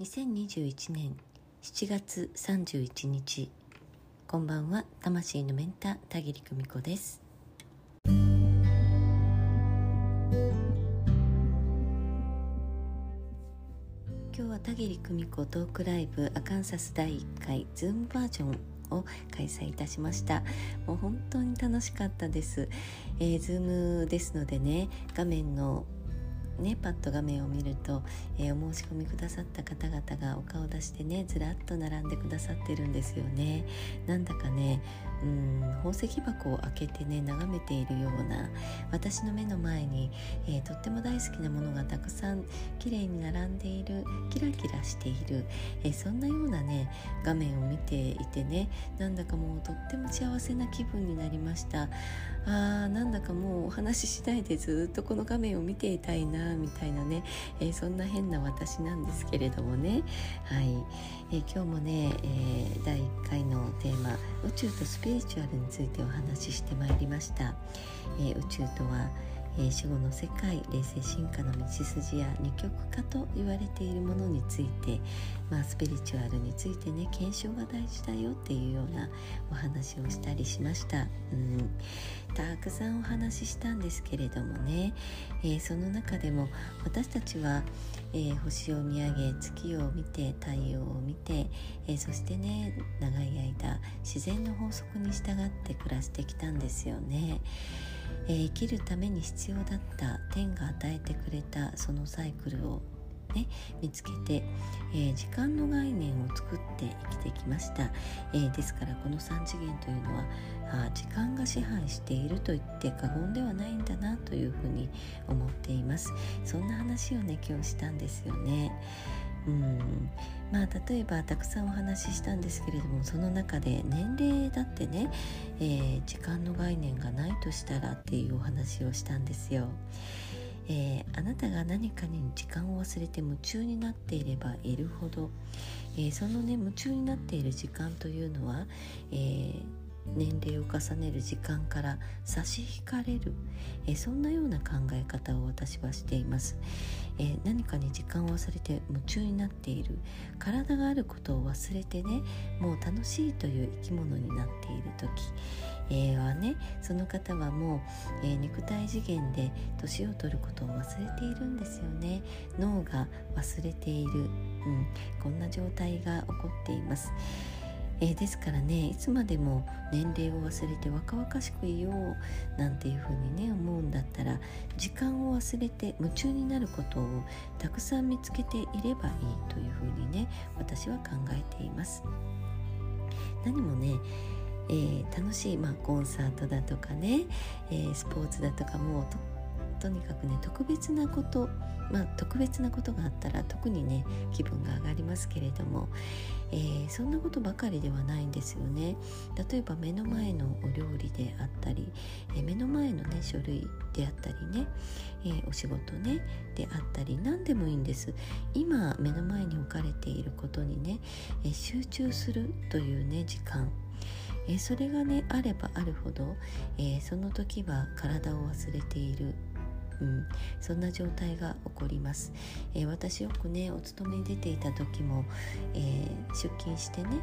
2021年7月31日こんばんは。魂のメンター田切久美子です。今日は田切久美子トークライブアカンサス第1回ズームバージョンを開催いたしました。もう本当に楽しかったです、えー、ズームですのでね画面のねパッと画面を見ると、えー、お申し込みくださった方々がお顔出してねずらっと並んでくださってるんですよね。なんだかねうん宝石箱を開けてね眺めているような私の目の前に、えー、とっても大好きなものがたくさん綺麗に並んでいるキラキラしている、えー、そんなようなね画面を見ていてねなんだかもうとっても幸せな気分になりました。あーなんだかもうお話ししないでずっとこの画面を見ていたいなみたいなね、えー、そんな変な私なんですけれどもね。はい、えー、今日もね、えー、第1回のテーマ「宇宙とスピリチュアル」についてお話ししてまいりました、え宇宙とはえ、死後の世界冷静進化の道筋や二極化と言われているものについて、まあ、スピリチュアルについてね検証が大事だよっていうようなお話をしたりしました、うん、たくさんお話ししたんですけれどもね、えー、その中でも私たちは、えー、星を見上げ月を見て太陽を見て、えそしてね長い間自然の法則に従って暮らしてきたんですよね。えー、生きるために必要だった天が与えてくれたそのサイクルをね、見つけて、えー、時間の概念を作って生きてきました、えー、ですからこの3次元というのはあ時間が支配していると言って過言ではないんだなというふうに思っています。そんな話をね今日したんですよね。うん。まあ例えばたくさんお話ししたんですけれどもその中で年齢だってね、えー、時間の概念がないとしたらっていうお話をしたんですよ。えー、あなたが何かに時間を忘れて夢中になっていればいるほど、えー、そのね夢中になっている時間というのは、えー年齢を重ねる時間から差し引かれる、えそんなような考え方を私はしています、え何かに時間を忘れて夢中になっている。体があることを忘れてねもう楽しいという生き物になっている時、えー、はねその方はもう、えー、肉体次元で年を取ることを忘れているんですよね。脳が忘れている、うん、こんな状態が起こっています。えー、ですからねいつまでも年齢を忘れて若々しくいようなんていうふうにね思うんだったら時間を忘れて夢中になることをたくさん見つけていればいいというふうにね私は考えています。何もねえー、楽しい、まあ、コンサートだとかね、えー、スポーツだとかもととにかくね特別なことまあ特別なことがあったら特にね気分が上がりますけれども、えー、そんなことばかりではないんですよね。例えば目の前のお料理であったり、えー、目の前のね書類であったりね、えー、お仕事ねであったり何でもいいんです。今目の前に置かれていることにね、え集中するというね時間。えそれがねあればあるほど、えその時は体を忘れている。うん、そんな状態が起こります、えー、私よくねお勤めに出ていた時も、えー、出勤してね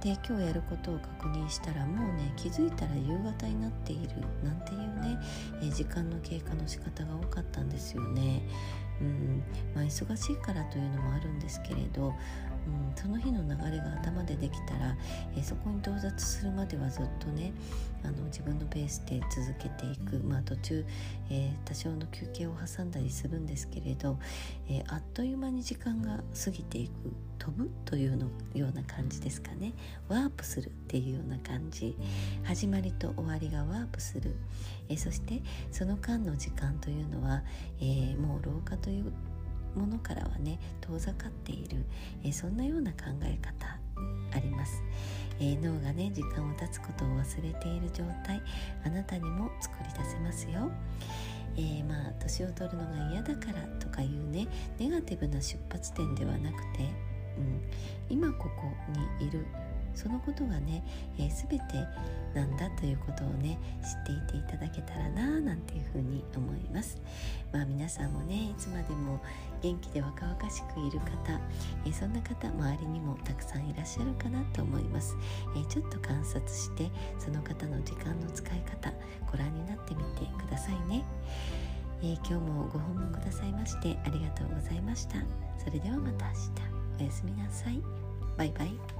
で今日やることを確認したらもうね気づいたら夕方になっているなんていうね、えー、時間の経過の仕方が多かったんですよね。うん。まあ、忙しいからというのもあるんですけれどうん、その日の流れが頭でできたら、えー、そこに到達するまではずっとねあの自分のペースで続けていく、まあ、途中、えー、多少の休憩を挟んだりするんですけれど、えー、あっという間に時間が過ぎていく。飛ぶというのような感じですかね。ワープするっていうような感じ。始まりと終わりがワープする、えそしてその間の時間というのは、えもう老化というものからはね遠ざかっている、えー、そんなような考え方あります、えー、脳がね時間を経つことを忘れている状態あなたにも作り出せますよ。えー、まあ年を取るのが嫌だからとかいうねネガティブな出発点ではなくて、うん、今ここにいるそのことがね、えー、全てなんだということをね知っていていただけたらななんていうふうに思います。まあ皆さんもねいつまでも元気で若々しくいる方、えー、そんな方周りにもたくさんいらっしゃるかなと思います、えー、ちょっと観察してその方の時間の使い方ご覧になってみてくださいね。え、今日もご訪問くださいましてありがとうございました。それではまた明日。おやすみなさい。バイバイ。